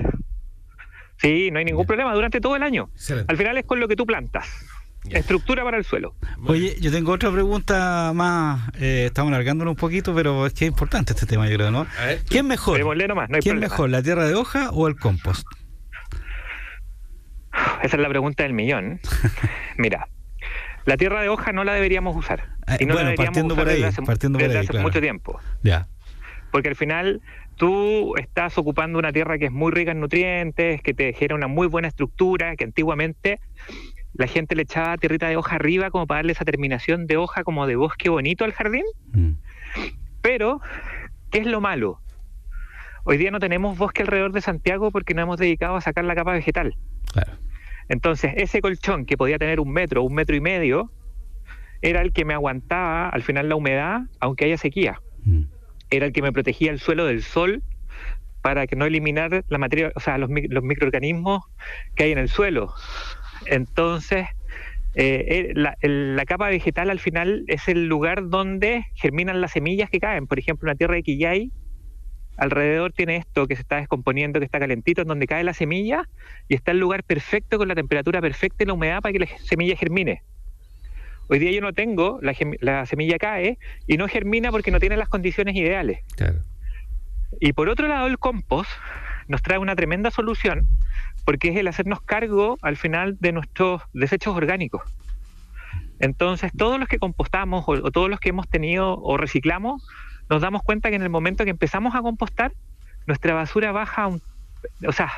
Sí, no hay ningún Ya. problema durante todo el año. Excelente. Al final es con lo que tú plantas. Ya. Estructura para el suelo. Oye, yo tengo otra pregunta más. eh, estamos alargándolo un poquito, pero es que es importante este tema, yo creo, ¿no? A ver. ¿Quién mejor? Démosle nomás, no hay ¿Quién problema. mejor, la tierra de hoja o el compost? Esa es la pregunta del millón. Mira, la tierra de hoja no la deberíamos usar. Eh, Y no la bueno, deberíamos partiendo usar por ahí, desde hace, partiendo por desde ahí, hace claro. mucho tiempo. Ya. Porque al final tú estás ocupando una tierra que es muy rica en nutrientes, que te genera una muy buena estructura, que antiguamente la gente le echaba tierrita de hoja arriba como para darle esa terminación de hoja como de bosque bonito al jardín. Mm. Pero, ¿qué es lo malo? Hoy día no tenemos bosque alrededor de Santiago porque no hemos dedicado a sacar la capa vegetal. Claro. Entonces, ese colchón que podía tener un metro, un metro y medio, era el que me aguantaba al final la humedad, aunque haya sequía. Mm. Era el que me protegía el suelo del sol para que no eliminar la materia, o sea, los, los microorganismos que hay en el suelo. Entonces, eh, eh, la, la capa vegetal al final es el lugar donde germinan las semillas que caen. Por ejemplo, una tierra de quillay, alrededor tiene esto que se está descomponiendo, que está calentito, en donde cae la semilla y está el lugar perfecto con la temperatura perfecta y la humedad para que la semilla germine. Hoy día yo no tengo, la, semilla cae y no germina porque no tiene las condiciones ideales. Claro. Y por otro lado, el compost nos trae una tremenda solución porque es el hacernos cargo al final de nuestros desechos orgánicos. Entonces, todos los que compostamos o, o todos los que hemos tenido o reciclamos, nos damos cuenta que en el momento que empezamos a compostar, nuestra basura baja, un, o sea,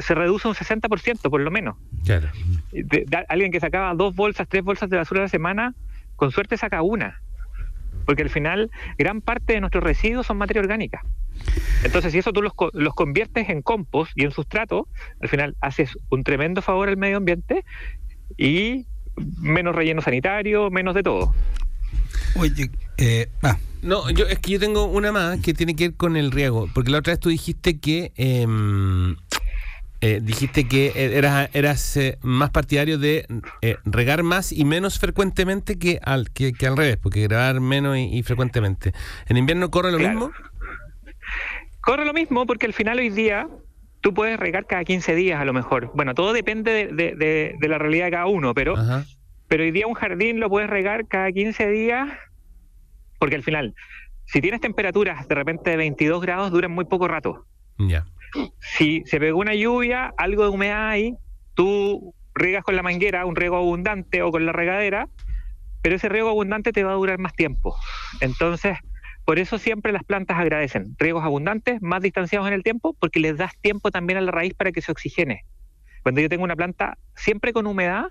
se reduce un 60% por lo menos. Claro. De- de- alguien que sacaba dos bolsas, tres bolsas de basura a la semana, con suerte saca una. Porque al final, gran parte de nuestros residuos son materia orgánica. Entonces, si eso tú los, co- los conviertes en compost y en sustrato, al final haces un tremendo favor al medio ambiente y menos relleno sanitario, menos de todo. Oye, eh, ah, No, yo es que yo tengo una más que tiene que ver con el riego, porque la otra vez tú dijiste que em, eh, dijiste que eras, eras eh, más partidario de eh, regar más y menos frecuentemente que al que, que al revés, porque grabar menos y, y frecuentemente. ¿En invierno corre lo Claro. mismo? Corre lo mismo porque al final hoy día tú puedes regar cada 15 días a lo mejor. Bueno, todo depende de, de- de la realidad de cada uno, pero, Ajá. pero hoy día un jardín lo puedes regar cada 15 días, porque al final, si tienes temperaturas de repente de 22 grados, duran muy poco rato. Ya. Si se pegó una lluvia, algo de humedad ahí, tú riegas con la manguera, un riego abundante o con la regadera, pero ese riego abundante te va a durar más tiempo. Entonces, por eso siempre las plantas agradecen riegos abundantes, más distanciados en el tiempo, porque les das tiempo también a la raíz para que se oxigene. Cuando yo tengo una planta siempre con humedad,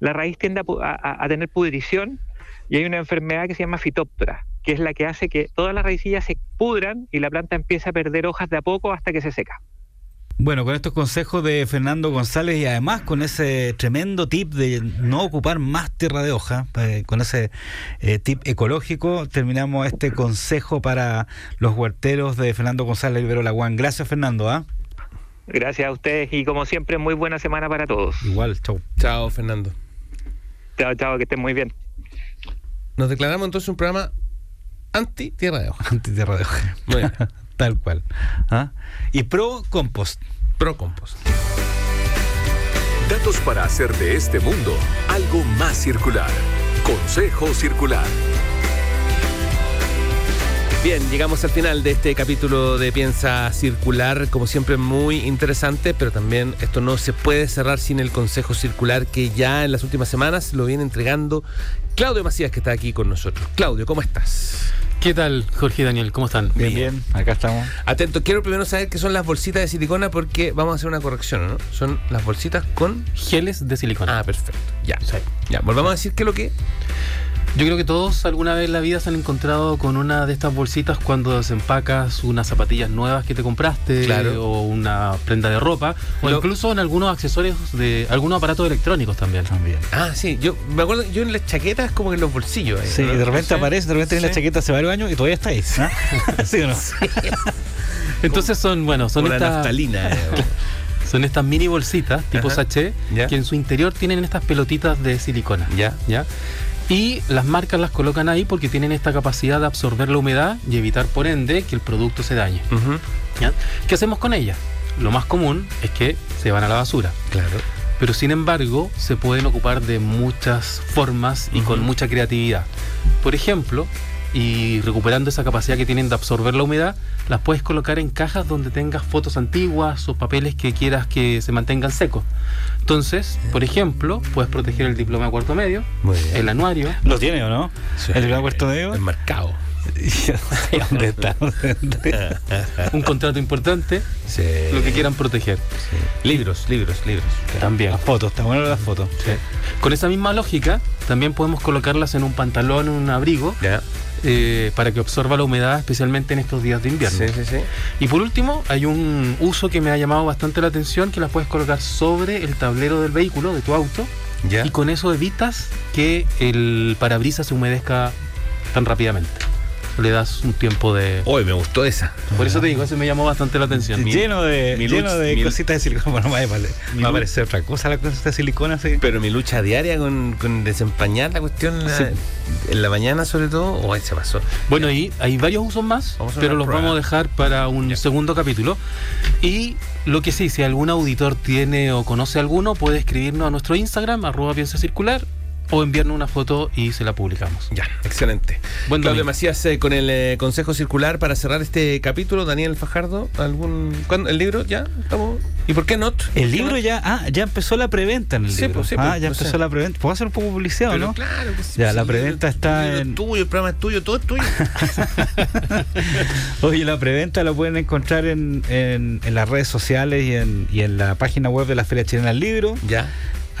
la raíz tiende a- a tener pudrición y hay una enfermedad que se llama fitóptora, que es la que hace que todas las raicillas se pudran y la planta empieza a perder hojas de a poco hasta que se seca. Bueno, con estos consejos de Fernando González y además con ese tremendo tip de no ocupar más tierra de hoja, eh, con ese eh, tip ecológico, terminamos este consejo para los huerteros de Fernando González Ibero Laguán. Gracias, Fernando. ¿ah? Gracias a ustedes y como siempre, muy buena semana para todos. Igual, chau. Chao, Fernando. Chao, chao, que estén muy bien. Nos declaramos entonces un programa anti tierra de hoja. Anti-tierra de hoja. Muy bien. Tal cual. ¿Ah? Y pro compost. Pro compost. Datos para hacer de este mundo algo más circular. Consejo Circular. Bien, llegamos al final de este capítulo de Piensa Circular, como siempre muy interesante, pero también esto no se puede cerrar sin el Consejo Circular que ya en las últimas semanas lo viene entregando Claudio Macías que está aquí con nosotros. Claudio, ¿cómo estás? ¿Qué tal, Jorge y Daniel? ¿Cómo están? Bien, bien. Acá estamos. Atento, quiero primero saber qué son las bolsitas de silicona porque vamos a hacer una corrección, ¿no? Son las bolsitas con... Geles de silicona. Ah, perfecto. Ya. Sí. Ya, volvamos a decir qué es lo que... Yo creo que todos alguna vez en la vida se han encontrado con una de estas bolsitas cuando desempacas unas zapatillas nuevas que te compraste Claro. o una prenda de ropa o Lo- incluso en algunos accesorios de algunos aparatos electrónicos también. También. Ah, sí, yo me acuerdo, yo en las chaquetas como en los bolsillos. ahí, Sí, ¿no? de repente Sí. aparece, de repente en la Sí. chaqueta hace varios años y todavía está ahí. ¿ah? ¿Sí o no? Entonces son, bueno, son la estas naftalina. eh, son estas mini bolsitas tipo Ajá. sachet Ya. que en su interior tienen estas pelotitas de silicona. Ya. ¿ya? Y las marcas las colocan ahí porque tienen esta capacidad de absorber la humedad y evitar por ende que el producto se dañe. Ujú, ¿ya? ¿Qué hacemos con ellas? Lo más común es que se van a la basura. Claro. Pero sin embargo, se pueden ocupar de muchas formas y con Ujú. mucha creatividad. Por ejemplo, y recuperando esa capacidad que tienen de absorber la humedad, las puedes colocar en cajas donde tengas fotos antiguas o papeles que quieras que se mantengan secos. Entonces, por ejemplo, puedes proteger el diploma de cuarto medio, el anuario, ¿Lo tiene o no? Sí. ¿El gran puerto medio? Enmarcado. ¿Dónde está? un contrato importante, Sí. lo que quieran proteger. Libros, libros, libros. También. Las fotos, está bueno las fotos. Con esa misma lógica, también podemos colocarlas en un pantalón, en un abrigo, Ya. Eh, para que absorba la humedad, especialmente en estos días de invierno. Sí, sí, sí. Y por último, hay un uso que me ha llamado bastante la atención, que las puedes colocar sobre el tablero del vehículo, de tu auto, Ya. y con eso evitas que el parabrisas se humedezca tan rápidamente. Le das un tiempo de... Hoy me gustó esa. Por eso te digo, eso me llamó bastante la atención. lleno de, mi lleno luz- de mi- cositas de silicona. Bueno, va vale- va a aparecer otra cosa la cosita de silicona. Sí. Pero mi lucha diaria con, con desempañar la cuestión la- Sí. en la mañana sobre todo, o se pasó. Bueno, y hay varios usos más, pero los prueba. vamos a dejar para un Ya. segundo capítulo. Y lo que sí, si algún auditor tiene o conoce alguno, puede escribirnos a nuestro Instagram, arroba piensa circular, o enviarnos una foto y se la publicamos. Ya, excelente. Buen Claudio. Macías eh, con el eh, Consejo Circular para cerrar este capítulo. Daniel Fajardo, ¿algún ¿cuándo? ¿El libro ya? ¿Estamos? ¿Y por qué not? El libro ya, ah, ya empezó la preventa en el Sí, libro. pues, sí, ah, pues, ya o empezó sea. la preventa. ¿Puedo hacer un poco publicidad o Pero no? claro que sí. Ya, sí, la preventa está el libro en- es tuyo, el programa es tuyo, todo es tuyo. Oye, la preventa la pueden encontrar en, en- en las redes sociales y en, y en la página web de la Feria Chilena del Libro, ya.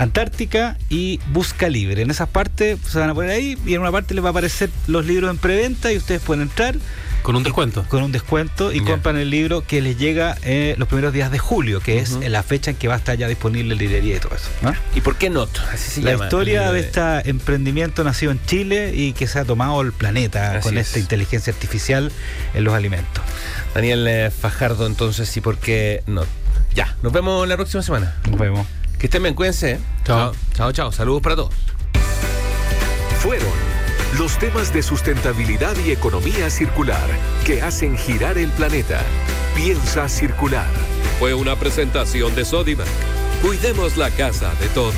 Antártica y Busca Libre. En esas partes se van a poner ahí y en una parte les va a aparecer los libros en preventa y ustedes pueden entrar Con un descuento. con un descuento y Ya. compran el libro que les llega eh, los primeros días de julio, que es la fecha en que va a estar ya disponible en librería y todo eso. ¿no? ¿Y por qué not? Así se la llama. historia de este emprendimiento nacido en Chile y que se ha tomado el planeta Así con es. esta inteligencia artificial en los alimentos. Daniel eh, Fajardo, entonces, ¿y por qué not? Ya, nos vemos la próxima semana. Nos vemos. Que estén bien, cuídense. ¿eh? Chao. Chao, chao. Saludos para todos. Fueron Los temas de sustentabilidad y economía circular que hacen girar el planeta. Piensa circular. Fue una presentación de Sodimac. Cuidemos la casa de todos.